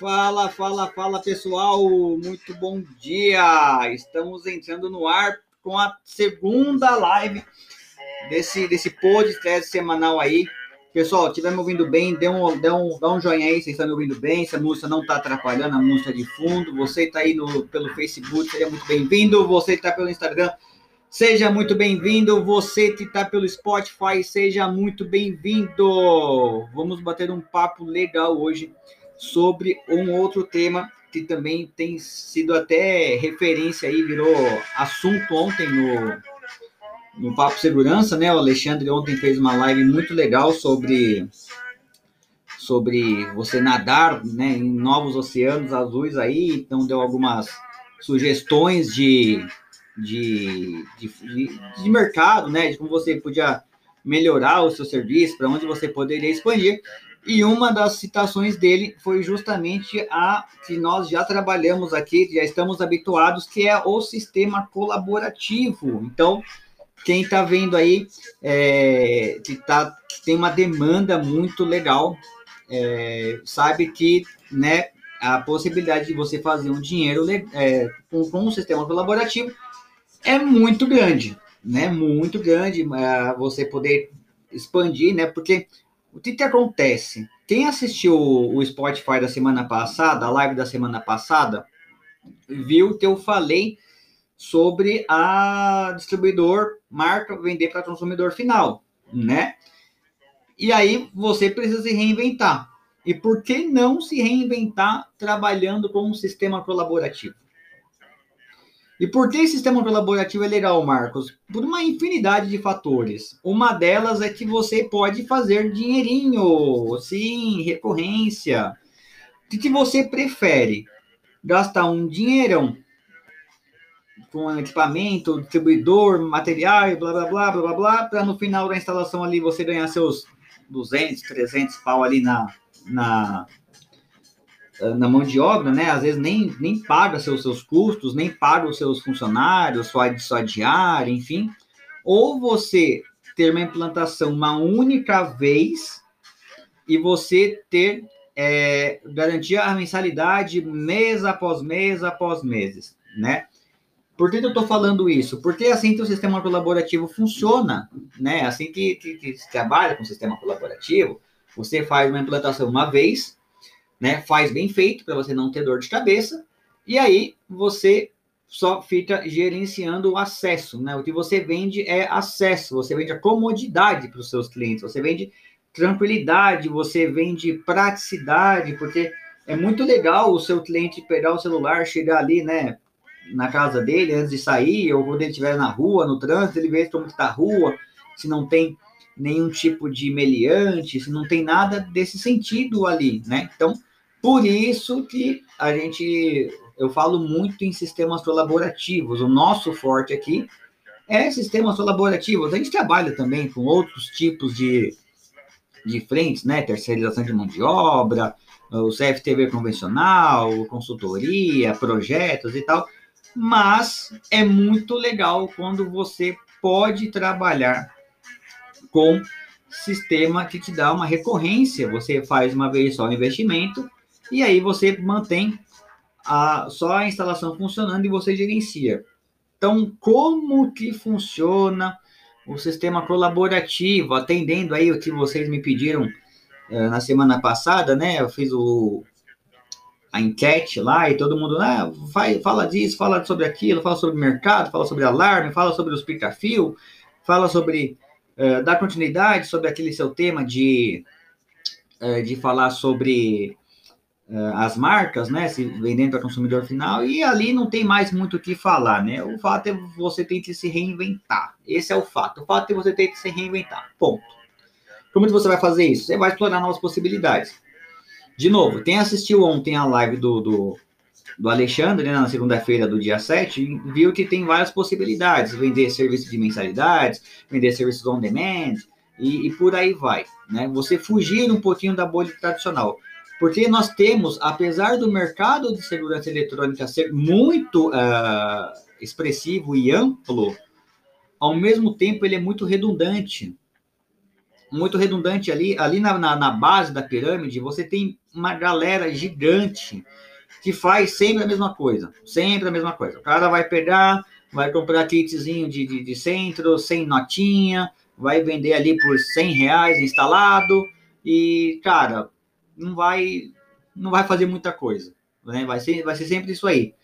Fala, fala, fala pessoal, muito bom dia! Estamos entrando no ar com a segunda live desse, desse podcast semanal aí. Pessoal, estiver me ouvindo bem, dê um, dê, um, dá um joinha aí, vocês estão me ouvindo bem, se a música não está atrapalhando, a música de fundo. Você está aí no, pelo Facebook, seja muito bem-vindo. Você está pelo Instagram, seja muito bem-vindo. Você que está pelo Spotify, seja muito bem-vindo. Vamos bater um papo legal hoje sobre um outro tema que também tem sido até referência aí, virou assunto ontem no, no Papo Segurança, né? O Alexandre ontem fez uma live muito legal sobre sobre você nadar, né, em novos oceanos azuis aí, então deu algumas sugestões de de, de, de mercado, né, de como você podia melhorar o seu serviço, para onde você poderia expandir. E uma das citações dele foi justamente a que nós já trabalhamos aqui, já estamos habituados, que é o sistema colaborativo. Então, quem está vendo aí é, que, tá, que tem uma demanda muito legal, é, sabe que né, a possibilidade de você fazer um dinheiro é, com, com um sistema colaborativo é muito grande, né? Muito grande, é, você poder expandir, né? Porque o que, que acontece? Quem assistiu o Spotify da semana passada, a live da semana passada, viu que eu falei sobre a distribuidor marca vender para consumidor final, né? E aí você precisa se reinventar. E por que não se reinventar trabalhando com um sistema colaborativo? E por que sistema colaborativo é legal, Marcos? Por uma infinidade de fatores. Uma delas é que você pode fazer dinheirinho, sim, recorrência. O que você prefere? Gastar um dinheirão com equipamento, distribuidor, material, blá, blá, blá, blá, blá, blá, para no final da instalação ali você ganhar seus 200, 300 pau ali na, na, na mão de obra, né? Às vezes nem, nem paga seus, seus custos, nem paga os seus funcionários, sua, sua diária, enfim. Ou você ter uma implantação uma única vez e você ter é, garantir a mensalidade mês após mês após meses, né? Por que eu estou falando isso? Porque é assim que o sistema colaborativo funciona, né? Assim que, que, que se trabalha com o sistema colaborativo, você faz uma implantação uma vez, né? Faz bem feito para você não ter dor de cabeça. E aí você só fica gerenciando o acesso, né? O que você vende é acesso, você vende a comodidade para os seus clientes, você vende tranquilidade, você vende praticidade, porque é muito legal o seu cliente pegar o celular, chegar ali, né, na casa dele antes de sair, ou quando ele estiver na rua, no trânsito, ele vê como está a rua, se não tem nenhum tipo de meliante, se não tem nada desse sentido ali, né? Então, por isso que a gente, eu falo muito em sistemas colaborativos. O nosso forte aqui é sistemas colaborativos. A gente trabalha também com outros tipos de, de frentes, né? Terceirização de mão de obra, o CFTV convencional, consultoria, projetos e tal. Mas é muito legal quando você pode trabalhar com sistema que te dá uma recorrência. Você faz uma vez só o investimento e aí você mantém a, só a instalação funcionando e você gerencia. Então, como que funciona o sistema colaborativo, atendendo aí o que vocês me pediram uh, na semana passada, né? Eu fiz o, a enquete lá e todo mundo ah, fala disso, fala sobre aquilo, fala sobre mercado, fala sobre alarme, fala sobre os pica-fio, fala sobre uh, dar continuidade sobre aquele seu tema de, uh, de falar sobre as marcas, né, se vendendo para consumidor final, e ali não tem mais muito o que falar, né? O fato é você ter que se reinventar. Esse é o fato. O fato é você ter que se reinventar. Ponto. Como você vai fazer isso? Você vai explorar novas possibilidades. De novo, quem assistiu ontem a live do, do, do Alexandre, né, na segunda-feira do dia 7, viu que tem várias possibilidades. Vender serviços de mensalidades, vender serviços on demand, e, e por aí vai. Né? Você fugir um pouquinho da bolha tradicional. Porque nós temos, apesar do mercado de segurança eletrônica ser muito uh, expressivo e amplo, ao mesmo tempo ele é muito redundante. muito redundante ali, ali na, na, na, base da pirâmide, você tem uma galera gigante que faz sempre a mesma coisa, sempre a mesma coisa. O cara vai pegar, vai comprar kitzinho de, de, de centro, sem notinha, vai vender ali por 100 reais instalado e, cara, não vai, não vai fazer muita coisa, né? Vai ser, vai ser sempre isso aí.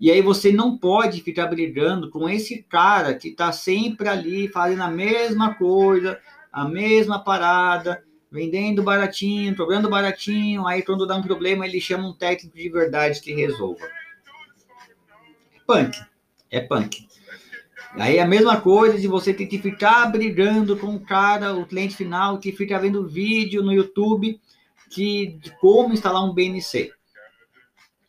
E aí você não pode ficar brigando com esse cara que está sempre ali fazendo a mesma coisa, a mesma parada, vendendo baratinho, cobrando baratinho, aí quando dá um problema ele chama um técnico de verdade que resolva. É punk, é punk. Aí é a mesma coisa de você ter que ficar brigando com o cara, o cliente final, que fica vendo vídeo no YouTube que, de como instalar um BNC.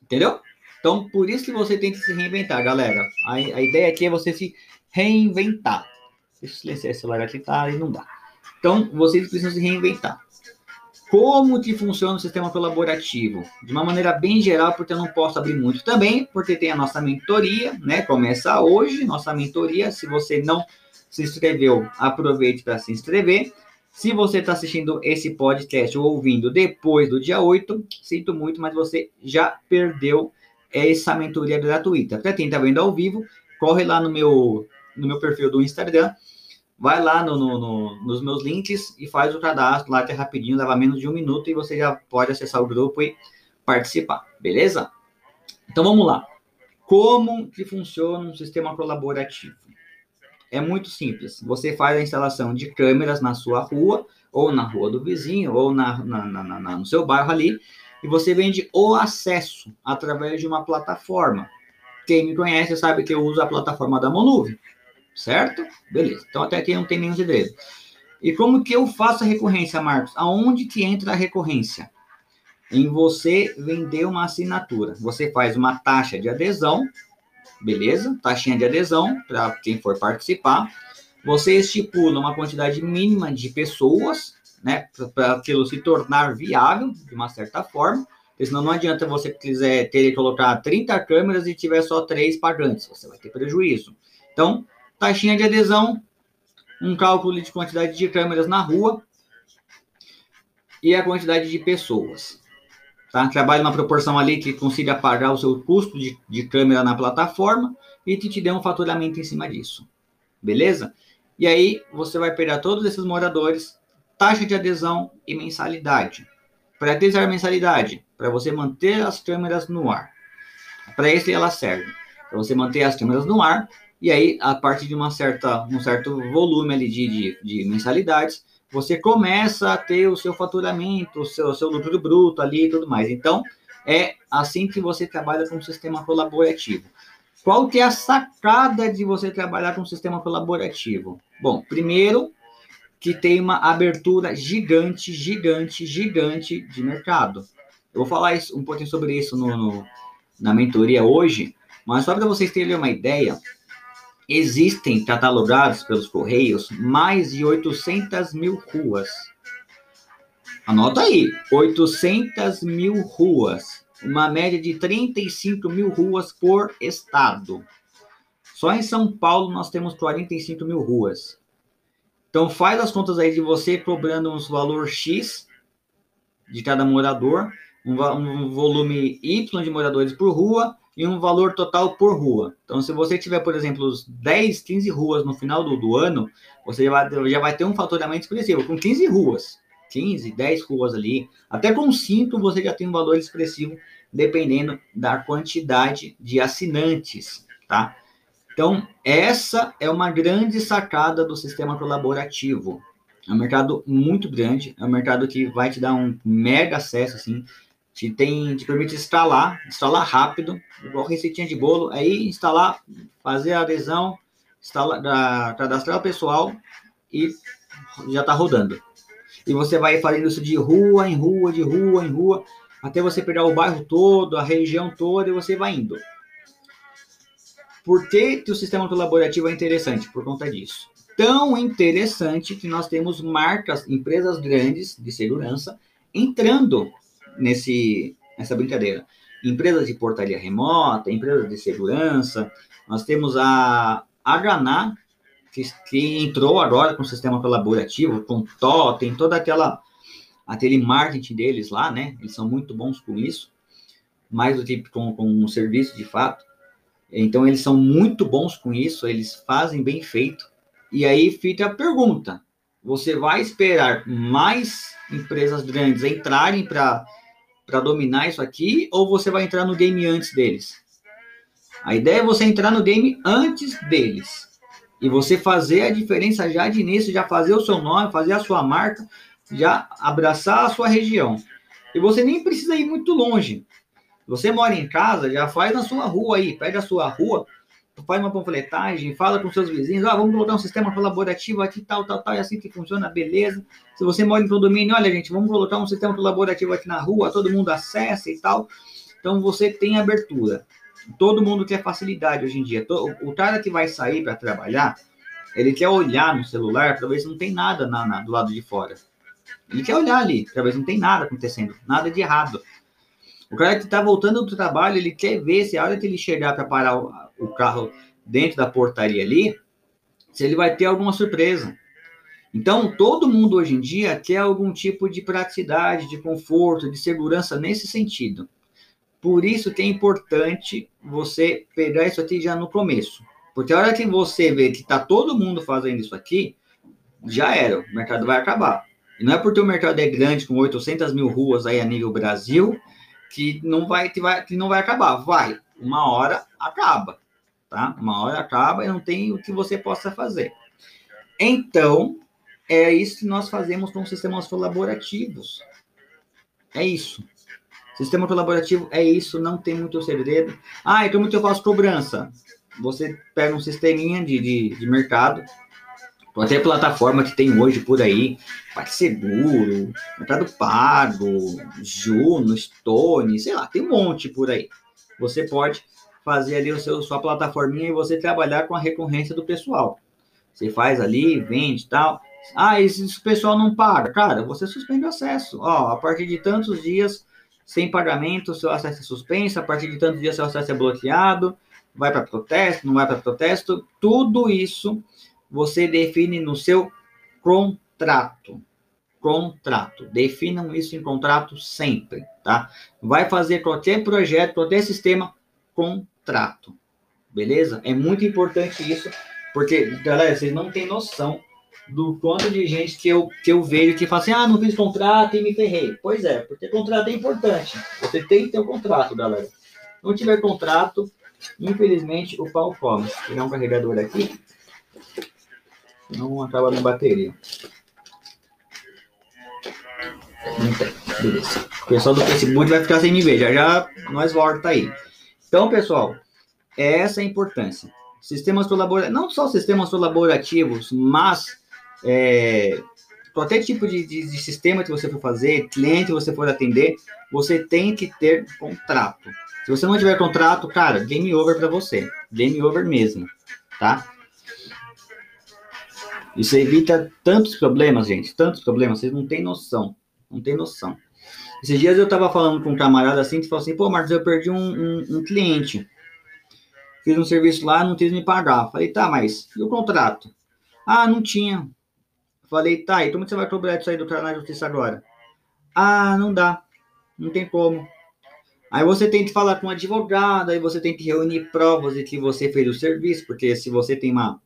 Entendeu? Então, por isso que você tem que se reinventar, galera. A, a ideia aqui é você se reinventar. Deixa eu silenciar esse celular aqui, tá? E não dá. Então, vocês precisam se reinventar. Como que funciona o sistema colaborativo? De uma maneira bem geral, porque eu não posso abrir muito também, porque tem a nossa mentoria, né? Começa hoje, nossa mentoria. Se você não se inscreveu, aproveite para se inscrever. Se você está assistindo esse podcast ou ouvindo depois do dia 8, sinto muito, mas você já perdeu essa mentoria gratuita. Para quem está vendo ao vivo, corre lá no meu, no meu perfil do Instagram vai lá no, no, no, nos meus links e faz o cadastro lá, que é rapidinho, leva menos de um minuto e você já pode acessar o grupo e participar, beleza? Então vamos lá. Como que funciona um sistema colaborativo? É muito simples. Você faz a instalação de câmeras na sua rua, ou na rua do vizinho, ou na, na, na, na no seu bairro ali, e você vende o acesso através de uma plataforma. Quem me conhece sabe que eu uso a plataforma da Monuvem certo? Beleza. Então até aqui não tem nenhum segredo. E como que eu faço a recorrência, Marcos? Aonde que entra a recorrência? Em você vender uma assinatura. Você faz uma taxa de adesão, beleza? Taxinha de adesão para quem for participar. Você estipula uma quantidade mínima de pessoas, né, para aquilo se tornar viável de uma certa forma. Senão não adianta você quiser ter colocar 30 câmeras e tiver só três pagantes, você vai ter prejuízo. Então, taxinha de adesão, um cálculo de quantidade de câmeras na rua e a quantidade de pessoas. Tá? Trabalhe uma proporção ali que consiga pagar o seu custo de, de câmera na plataforma e que te dê um faturamento em cima disso. Beleza? E aí você vai pegar todos esses moradores, taxa de adesão e mensalidade. Para adesar mensalidade, para você manter as câmeras no ar. Para isso ela serve. Para você manter as câmeras no ar e aí, a partir de uma certa, um certo volume ali de, de, de mensalidades, você começa a ter o seu faturamento, o seu, seu lucro bruto ali e tudo mais. Então, é assim que você trabalha com um sistema colaborativo. Qual que é a sacada de você trabalhar com um sistema colaborativo? Bom, primeiro que tem uma abertura gigante, gigante, gigante de mercado. Eu vou falar isso, um pouquinho sobre isso no, no na mentoria hoje, mas só para vocês terem uma ideia, Existem catalogados pelos Correios mais de 800 mil ruas. Anota aí, 800 mil ruas. Uma média de 35 mil ruas por estado. Só em São Paulo nós temos 45 mil ruas. Então faz as contas aí de você cobrando uns valor X de cada morador, um, um volume Y de moradores por rua, e um valor total por rua. Então, se você tiver, por exemplo, 10, 15 ruas no final do, do ano, você já vai, já vai ter um faturamento expressivo, com 15 ruas. 15, 10 ruas ali, até com 5 você já tem um valor expressivo, dependendo da quantidade de assinantes, tá? Então, essa é uma grande sacada do sistema colaborativo. É um mercado muito grande, é um mercado que vai te dar um mega acesso, assim, te, tem, te permite instalar, instalar rápido, igual receitinha de bolo, aí instalar, fazer a adesão, instalar, da, cadastrar o pessoal e já está rodando. E você vai fazendo isso de rua em rua, de rua em rua, até você pegar o bairro todo, a região toda, e você vai indo. Por que, que o sistema colaborativo é interessante? Por conta disso. Tão interessante que nós temos marcas, empresas grandes de segurança, entrando nesse, nessa brincadeira. Empresas de portaria remota, empresas de segurança, nós temos a Hana, que, que entrou agora com o sistema colaborativo, com TO, tem toda aquela aquele marketing deles lá, né? Eles são muito bons com isso, mais do que com, com um serviço de fato. Então, eles são muito bons com isso, eles fazem bem feito. E aí fica a pergunta: você vai esperar mais empresas grandes entrarem para dominar isso aqui, ou você vai entrar no game antes deles? A ideia é você entrar no game antes deles. E você fazer a diferença já de início, já fazer o seu nome, fazer a sua marca, já abraçar a sua região. E você nem precisa ir muito longe. Você mora em casa, já faz na sua rua aí, pega a sua rua, faz uma panfletagem, fala com seus vizinhos, ah, vamos colocar um sistema colaborativo aqui, tal, tal, tal, é assim que funciona, beleza. Se você mora em condomínio, olha, gente, vamos colocar um sistema colaborativo aqui na rua, todo mundo acessa e tal. Então você tem abertura. Todo mundo quer facilidade hoje em dia. O cara que vai sair para trabalhar, ele quer olhar no celular para ver se não tem nada na, na, do lado de fora. Ele quer olhar ali, para ver se não tem nada acontecendo, nada de errado. O cara que está voltando do trabalho, ele quer ver se a hora que ele chegar para parar o, carro dentro da portaria ali, se ele vai ter alguma surpresa. Então, todo mundo hoje em dia quer algum tipo de praticidade, de conforto, de segurança nesse sentido. Por isso que é importante você pegar isso aqui já no começo. Porque a hora que você vê que está todo mundo fazendo isso aqui, já era, o mercado vai acabar. E não é porque o mercado é grande, com 800 mil ruas aí a nível Brasil, que não vai, que vai, que não vai acabar. Vai, uma hora acaba, tá? Uma hora acaba e não tem o que você possa fazer. Então, é isso que nós fazemos com sistemas colaborativos. É isso. Sistema colaborativo é isso, não tem muito segredo. Ah, então muito eu faço cobrança. Você pega um sisteminha de, de, de mercado, qualquer plataforma que tem hoje por aí, PagSeguro, Mercado Pago, Juno, Stone, sei lá, tem um monte por aí. Você pode fazer ali o seu, sua plataforminha e você trabalhar com a recorrência do pessoal. Você faz ali, vende e tal. Ah, e se o pessoal não paga? Cara, você suspende o acesso. Ó, a partir de tantos dias sem pagamento, seu acesso é suspenso, a partir de tantos dias seu acesso é bloqueado, vai para protesto, não vai para protesto, tudo isso você define no seu contrato. Contrato. Definam isso em contrato sempre, tá? Vai fazer qualquer projeto, qualquer sistema, contrato. Beleza? É muito importante isso, porque, galera, vocês não têm noção do quanto de gente que eu, que eu vejo que fala assim, ah, não fiz contrato e me ferrei. Pois é, porque contrato é importante. Você tem que ter um contrato, galera. Não tiver contrato, infelizmente, o pau come. Vou pegar um carregador aqui. Não acaba minha bateria. Não tem. Beleza. O pessoal do Facebook vai ficar sem me ver. Já já nós volta aí. Então, pessoal, essa é a importância. Sistemas colaborativos, não só sistemas colaborativos, mas é, qualquer tipo de, de, de, sistema que você for fazer, cliente que você for atender, você tem que ter contrato. Se você não tiver contrato, cara, game over para você. Game over mesmo, tá? Isso evita tantos problemas, gente, tantos problemas, vocês não têm noção, não têm noção. Esses dias eu tava falando com um camarada assim, que falou assim, pô, Marcos, eu perdi um, um, um cliente. Fiz um serviço lá, não quis me pagar. Falei, tá, mas e o contrato? Ah, não tinha. Falei, tá, e como você vai cobrar isso aí do Tribunal de Justiça agora? Ah, não dá. Não tem como. Aí você tem que falar com um advogado, aí você tem que reunir provas de que você fez o serviço, porque se você tem uma,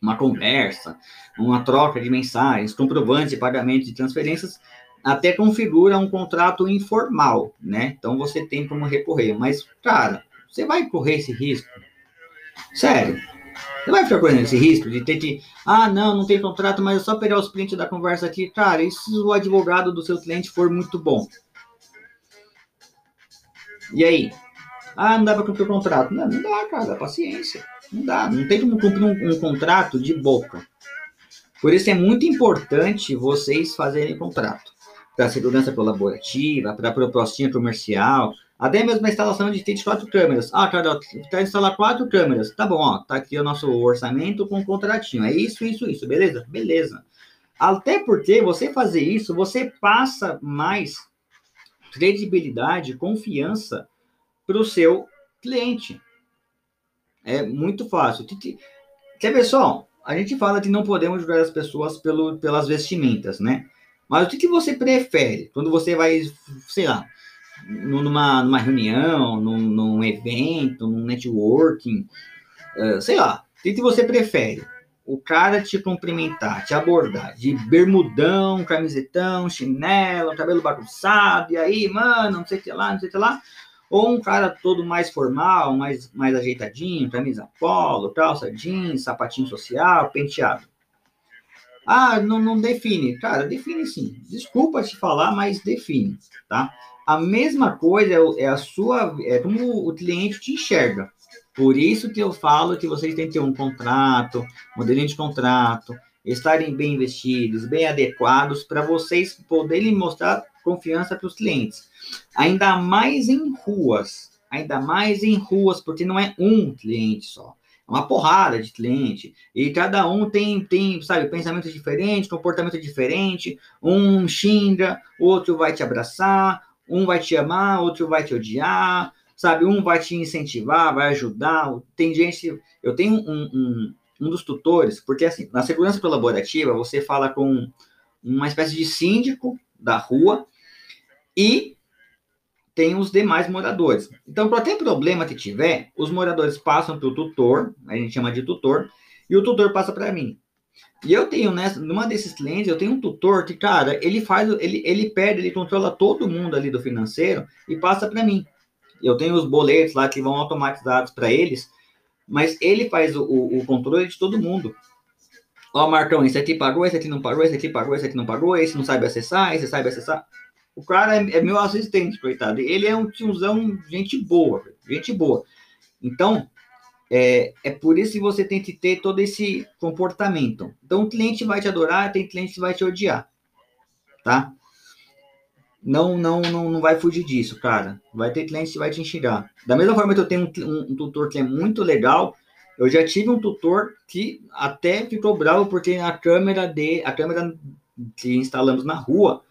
uma conversa, uma troca de mensagens, comprovantes de pagamento de transferências, até configura um contrato informal, né? Então você tem como recorrer. Mas, cara, você vai correr esse risco? Sério? Você vai ficar correndo esse risco de ter que, ah, não, não tem contrato, mas é só pegar os prints da conversa aqui. Cara, e se o advogado do seu cliente for muito bom? E aí? Ah, não dá para cumprir o contrato. Não, não dá, cara, paciência. Não dá, não tem como cumprir um, um contrato de boca. Por isso é muito importante vocês fazerem contrato. Para segurança colaborativa, para propostinha comercial, até mesmo a instalação de 24 câmeras. Ah, cara, quer instalar quatro câmeras. Tá bom, ó. Tá aqui o nosso orçamento com o contratinho. É isso, isso, isso. Beleza? Beleza. Até porque você fazer isso, você passa mais credibilidade, confiança para o seu cliente. É muito fácil. Quer ver só? a gente fala que não podemos julgar as pessoas pelo, pelas vestimentas, né? Mas o que, que você prefere quando você vai, sei lá, numa, numa reunião, num, num evento, num networking, uh, sei lá, o que, que você prefere? O cara te cumprimentar, te abordar de bermudão, camisetão, chinelo, cabelo bagunçado, e aí, mano, não sei o que lá, não sei o que lá, ou um cara todo mais formal, mais, mais ajeitadinho, camisa polo, calça jeans, sapatinho social, penteado. Ah, não, não define. Cara, define sim. Desculpa te falar, mas define, tá? A mesma coisa é, é a sua, é como o cliente te enxerga. Por isso que eu falo que vocês têm que ter um contrato, modelinho de contrato, estarem bem vestidos, bem adequados, para vocês poderem mostrar confiança para os clientes. Ainda mais em ruas, ainda mais em ruas, porque não é um cliente só. É uma porrada de cliente. E cada um tem, tem, sabe, pensamento diferente, comportamento diferente. Um xinga, outro vai te abraçar, um vai te amar, outro vai te odiar, sabe? Um vai te incentivar, vai ajudar. Tem gente. Eu tenho um, um, um dos tutores, porque assim, na segurança colaborativa, você fala com uma espécie de síndico da rua e tem os demais moradores. Então, qualquer problema que tiver, os moradores passam para o tutor, a gente chama de tutor, e o tutor passa para mim. E eu tenho, nessa, numa desses clientes, eu tenho um tutor que, cara, ele faz, ele, ele perde, ele controla todo mundo ali do financeiro e passa para mim. Eu tenho os boletos lá que vão automatizados para eles, mas ele faz o, o, controle de todo mundo. Ó, Marcão, esse aqui pagou, esse aqui não pagou, esse aqui pagou, esse aqui não pagou, esse não sabe acessar, esse sabe acessar. O cara é, é meu assistente, coitado. Ele é um tiozão, gente boa, gente boa. Então, é, é por isso que você tem que ter todo esse comportamento. Então, o cliente vai te adorar, tem cliente que vai te odiar, tá? Não, não, não, não vai fugir disso, cara. Vai ter cliente que vai te enxergar. Da mesma forma que eu tenho um, um, um tutor que é muito legal, eu já tive um tutor que até ficou bravo porque a câmera de a câmera que instalamos na rua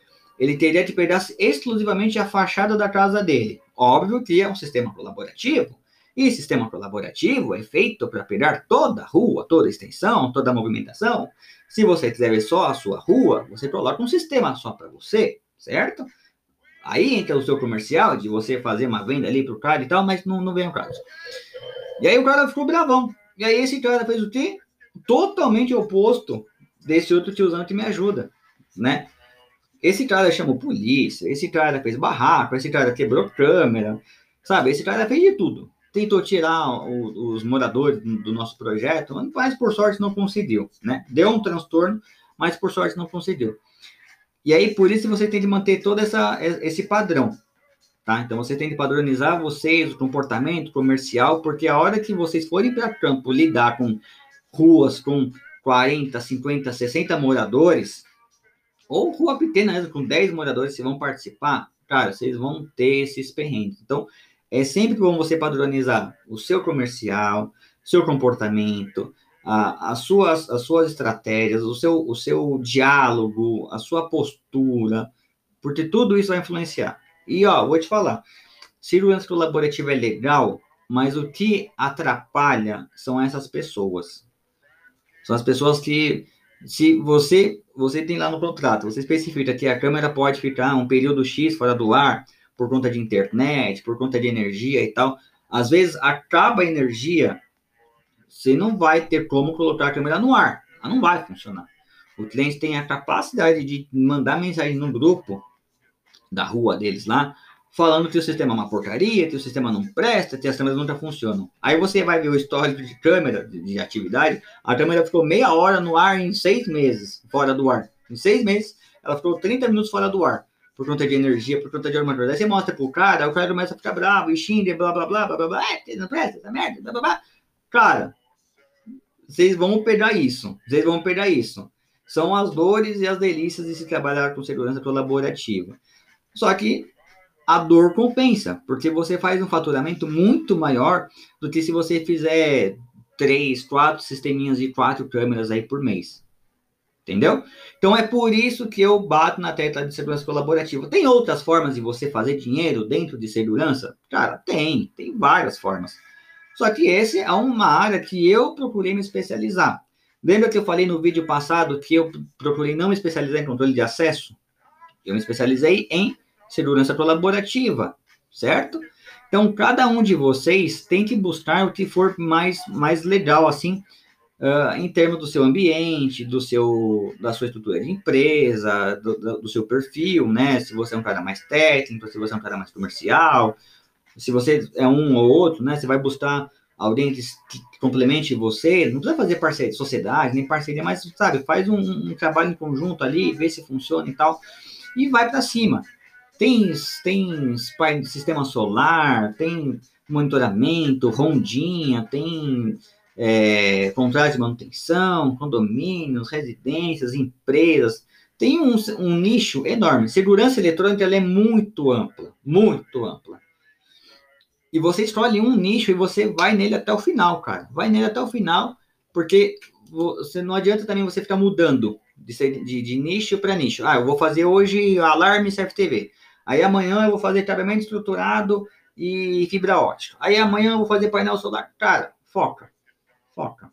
ele teria que pegar exclusivamente a fachada da casa dele. Óbvio que é um sistema colaborativo. E sistema colaborativo é feito para pegar toda a rua, toda a extensão, toda a movimentação. Se você quiser ver só a sua rua, você coloca um sistema só para você, certo? Aí entra o seu comercial de você fazer uma venda ali para o cara e tal, mas não, não vem o caso. E aí o cara ficou bravão. E aí esse cara fez o quê? Totalmente oposto desse outro tiozão que me ajuda, né? Esse cara chamou polícia, esse cara fez barraco, esse cara quebrou câmera, sabe? Esse cara fez de tudo. Tentou tirar o, os moradores do nosso projeto, mas por sorte não conseguiu, né? Deu um transtorno, mas por sorte não conseguiu. E aí, por isso, você tem que manter todo essa, esse padrão, tá? Então, você tem que padronizar vocês, o comportamento comercial, porque a hora que vocês forem para campo lidar com ruas com 40, 50, 60 moradores, ou rua pequena, com 10 moradores que vão participar, cara, vocês vão ter esses perrengues. Então, é sempre bom você padronizar o seu comercial, seu comportamento, a, as, suas, as suas estratégias, o seu, o seu diálogo, a sua postura, porque tudo isso vai influenciar. E, ó, vou te falar, segurança colaborativa é legal, mas o que atrapalha são essas pessoas. São as pessoas que se você você tem lá no contrato, você especifica que a câmera pode ficar um período X fora do ar por conta de internet, por conta de energia e tal. Às vezes acaba a energia, você não vai ter como colocar a câmera no ar. Ela não vai funcionar. O cliente tem a capacidade de mandar mensagem no grupo da rua deles lá, falando que o sistema é uma porcaria, que o sistema não presta, que as câmeras nunca funcionam. Aí você vai ver o histórico de câmera, de, de, atividade, a câmera ficou meia hora no ar em seis meses, fora do ar. Em seis meses, ela ficou 30 minutos fora do ar, por conta de energia, por conta de coisa. Aí você mostra pro cara, o cara começa a ficar bravo, e xinga, blá, blá, blá, blá, blá, blá, não presta, essa merda, blá, blá, blá. Cara, vocês vão pegar isso, vocês vão pegar isso. São as dores e as delícias de se trabalhar com segurança colaborativa. Só que a dor compensa, porque você faz um faturamento muito maior do que se você fizer três, quatro sisteminhas de quatro câmeras aí por mês. Entendeu? Então é por isso que eu bato na tecla de segurança colaborativa. Tem outras formas de você fazer dinheiro dentro de segurança? Cara, tem, tem várias formas. Só que esse é uma área que eu procurei me especializar. Lembra que eu falei no vídeo passado que eu procurei não me especializar em controle de acesso? Eu me especializei em segurança colaborativa, certo? Então, cada um de vocês tem que buscar o que for mais, mais legal, assim, uh, em termos do seu ambiente, do seu, da sua estrutura de empresa, do, do, seu perfil, né? Se você é um cara mais técnico, se você é um cara mais comercial, se você é um ou outro, né? Você vai buscar alguém que, que complemente você, não precisa fazer parceria, sociedade, nem parceria, mas, sabe, faz um, um trabalho em conjunto ali, vê se funciona e tal, e vai para cima. Tem, tem sistema solar, tem monitoramento, rondinha, tem é, contrato de manutenção, condomínios, residências, empresas. Tem um, um nicho enorme. Segurança eletrônica é muito ampla, muito ampla. E você escolhe um nicho e você vai nele até o final, cara. Vai nele até o final, porque você não adianta também você ficar mudando de, de, de nicho para nicho. Ah, eu vou fazer hoje alarme CFTV. Aí amanhã eu vou fazer tratamento estruturado e fibra ótica. Aí amanhã eu vou fazer painel solar. Cara, foca. Foca.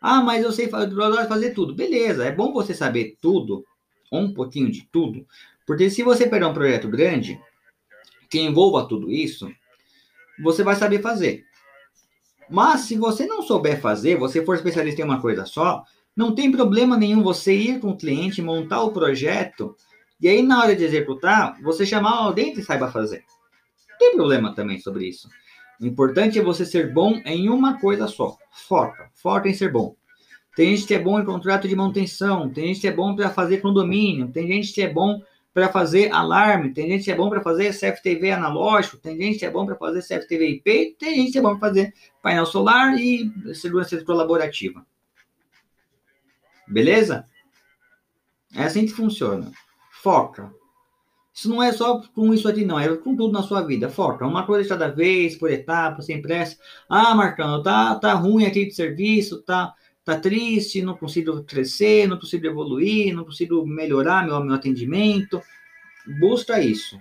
Ah, mas eu sei fazer tudo. Beleza, é bom você saber tudo, um pouquinho de tudo, porque se você pegar um projeto grande que envolva tudo isso, você vai saber fazer. Mas se você não souber fazer, você for especialista em uma coisa só, não tem problema nenhum você ir com o cliente, montar o projeto, e aí na hora de executar, você chamar alguém que saiba fazer. Não tem problema também sobre isso. O importante é você ser bom em uma coisa só. Foca, foca em ser bom. Tem gente que é bom em contrato de manutenção, tem gente que é bom para fazer condomínio, tem gente que é bom para fazer alarme, tem gente que é bom para fazer CFTV analógico, tem gente que é bom para fazer CFTV IP, tem gente que é bom para fazer painel solar e segurança colaborativa. Beleza? É assim que funciona. Foca. Isso não é só com isso aqui, não. É com tudo na sua vida. Foca. Uma coisa de cada vez, por etapa, sem pressa. Ah, Marcão, tá, tá ruim aqui de serviço, tá, tá triste, não consigo crescer, não consigo evoluir, não consigo melhorar meu, meu atendimento. Busca isso,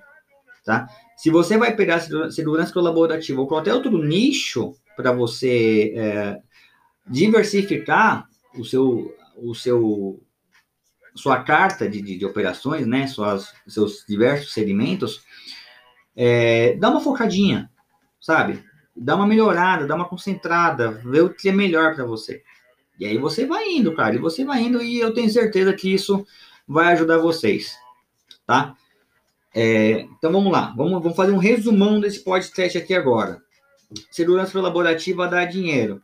tá? Se você vai pegar segurança colaborativa ou qualquer outro nicho para você é, diversificar o seu, o seu sua carta de, de, de operações, né, suas, seus diversos segmentos, é, dá uma focadinha, sabe? Dá uma melhorada, dá uma concentrada, vê o que é melhor para você. E aí você vai indo, cara, e você vai indo, e eu tenho certeza que isso vai ajudar vocês, tá? É, então vamos lá, vamos, vamos fazer um resumão desse podcast aqui agora. Segurança colaborativa dá dinheiro.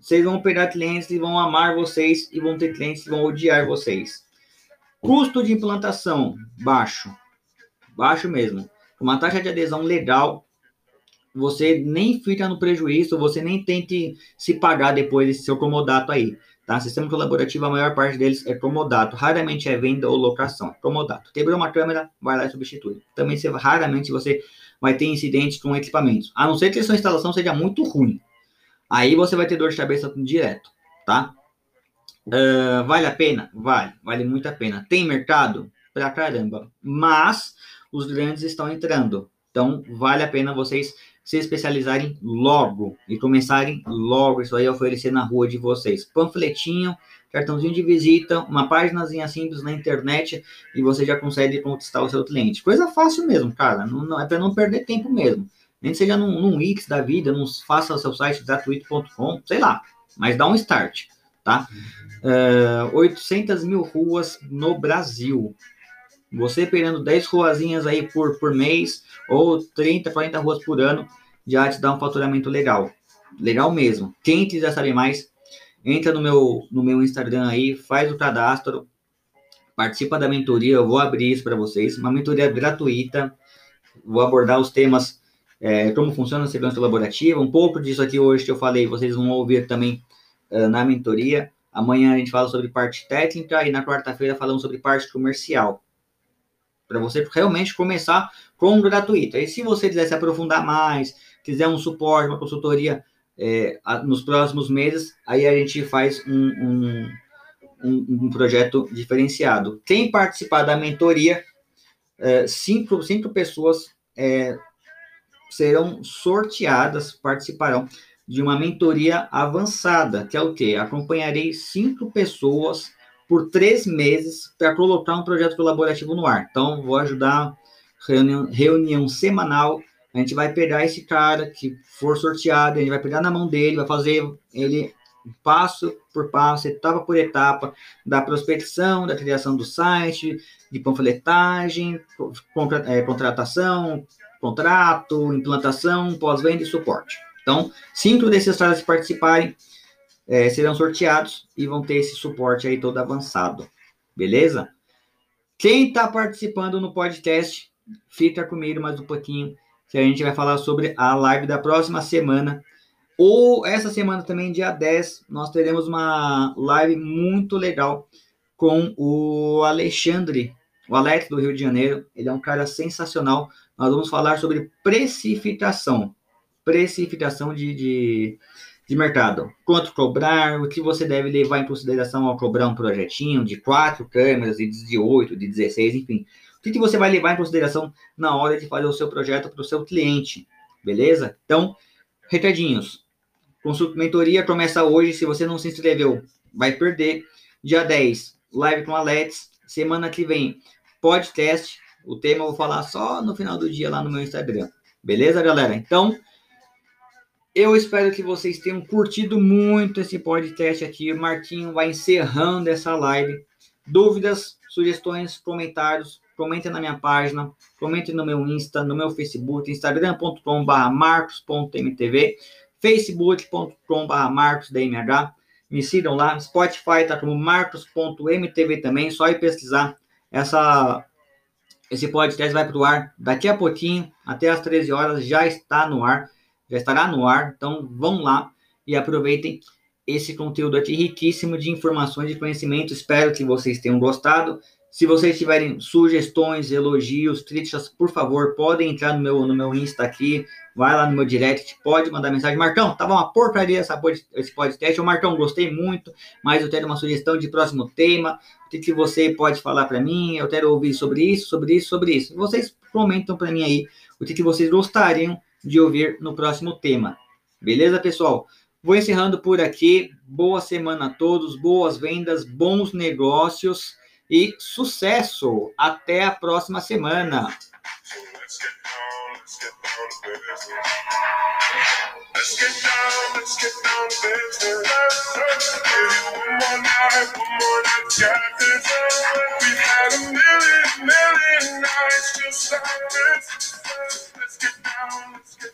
Vocês vão pegar clientes e vão amar vocês, e vão ter clientes que vão odiar vocês. Custo de implantação baixo, baixo mesmo. Uma taxa de adesão legal, você nem fica no prejuízo, você nem tem que se pagar depois desse seu comodato aí. Tá? Sistema colaborativo, a maior parte deles é comodato. Raramente é venda ou locação. Comodato. Quebrou uma câmera, vai lá e substitui. Também você, raramente você vai ter incidentes com equipamentos. A não ser que a sua instalação seja muito ruim. Aí você vai ter dor de cabeça direto, tá? Uh, vale a pena? Vale, vale muito a pena. Tem mercado? Pra caramba. Mas os grandes estão entrando. Então, vale a pena vocês se especializarem logo e começarem logo isso aí a oferecer na rua de vocês. Panfletinho, cartãozinho de visita, uma páginazinha simples na internet e você já consegue conquistar o seu cliente. Coisa fácil mesmo, cara. Não, não é para não perder tempo mesmo. Nem seja num, num Wix da vida, não faça o seu site gratuito.com, sei lá. Mas dá um start, tá? uh, é, 800 mil ruas no Brasil. Você pegando 10 ruazinhas aí por, por mês, ou 30, 40 ruas por ano, já te dá um faturamento legal. Legal mesmo. Quem quiser saber mais, entra no meu, no meu Instagram aí, faz o cadastro, participa da mentoria, eu vou abrir isso para vocês. Uma mentoria gratuita, vou abordar os temas, é, como funciona a segurança colaborativa, um pouco disso aqui hoje que eu falei, vocês vão ouvir também uh, na mentoria. Amanhã a gente fala sobre parte técnica e na quarta-feira falamos sobre parte comercial. Para você realmente começar com gratuito. Aí, se você quiser se aprofundar mais, quiser um suporte, uma consultoria é, nos próximos meses, aí a gente faz um, um, um, um projeto diferenciado. Quem participar da mentoria, é, cinco, cinco pessoas é, serão sorteadas, participarão de uma mentoria avançada, que é o quê? Acompanharei cinco pessoas por três meses para colocar um projeto colaborativo no ar. Então, vou ajudar reunião, reunião semanal. A gente vai pegar esse cara que for sorteado, a gente vai pegar na mão dele, vai fazer ele passo por passo, etapa por etapa, da prospecção, da criação do site, de panfletagem, é, contratação, contrato, implantação, pós-venda e suporte. Então, cinco desses caras que participarem é, serão sorteados e vão ter esse suporte aí todo avançado. Beleza? Quem está participando no podcast, fica comigo mais um pouquinho, que a gente vai falar sobre a live da próxima semana. Ou essa semana também, dia 10, nós teremos uma live muito legal com o Alexandre, o Alex do Rio de Janeiro. Ele é um cara sensacional. Nós vamos falar sobre precificação. Precificação de, de de mercado. Quanto cobrar, o que você deve levar em consideração ao cobrar um projetinho de quatro câmeras, de 8, de 16, enfim. O que, que você vai levar em consideração na hora de fazer o seu projeto para o seu cliente, beleza? Então, recadinhos. Consulta mentoria começa hoje. Se você não se inscreveu, vai perder. Dia 10, live com a Let's. Semana que vem, podcast. O tema eu vou falar só no final do dia lá no meu Instagram. Beleza, galera? Então, eu espero que vocês tenham curtido muito esse podcast aqui. O Marquinho vai encerrando essa live. Dúvidas, sugestões, comentários, comentem na minha página, comentem no meu Insta, no meu Facebook, instagram.com.br marcos.mtv, facebook.com.br marcosdmh. Me sigam lá. Spotify tá como marcos.mtv também. Só ir pesquisar. Essa, esse podcast vai para o ar daqui a pouquinho, até às 13 horas, já está no ar já estará no ar. Então vão lá e aproveitem esse conteúdo aqui riquíssimo de informações e conhecimento. Espero que vocês tenham gostado. Se vocês tiverem sugestões, elogios, críticas, por favor, podem entrar no meu, no meu Insta aqui, vai lá no meu direct, pode mandar mensagem. Marcão, tava uma porcaria essa, esse podcast. Ô, Marcão, gostei muito, mas eu quero uma sugestão de próximo tema. O que, que você pode falar para mim? Eu quero ouvir sobre isso, sobre isso, sobre isso. Vocês comentam para mim aí o que, que vocês gostariam de ouvir no próximo tema. Beleza, pessoal? Vou encerrando por aqui. Boa semana a todos, boas vendas, bons negócios e sucesso! Até a próxima semana! Let's get down, let's get down business. One more night, one more night, got this. We've had a million, million nights just like this. Let's get down, let's get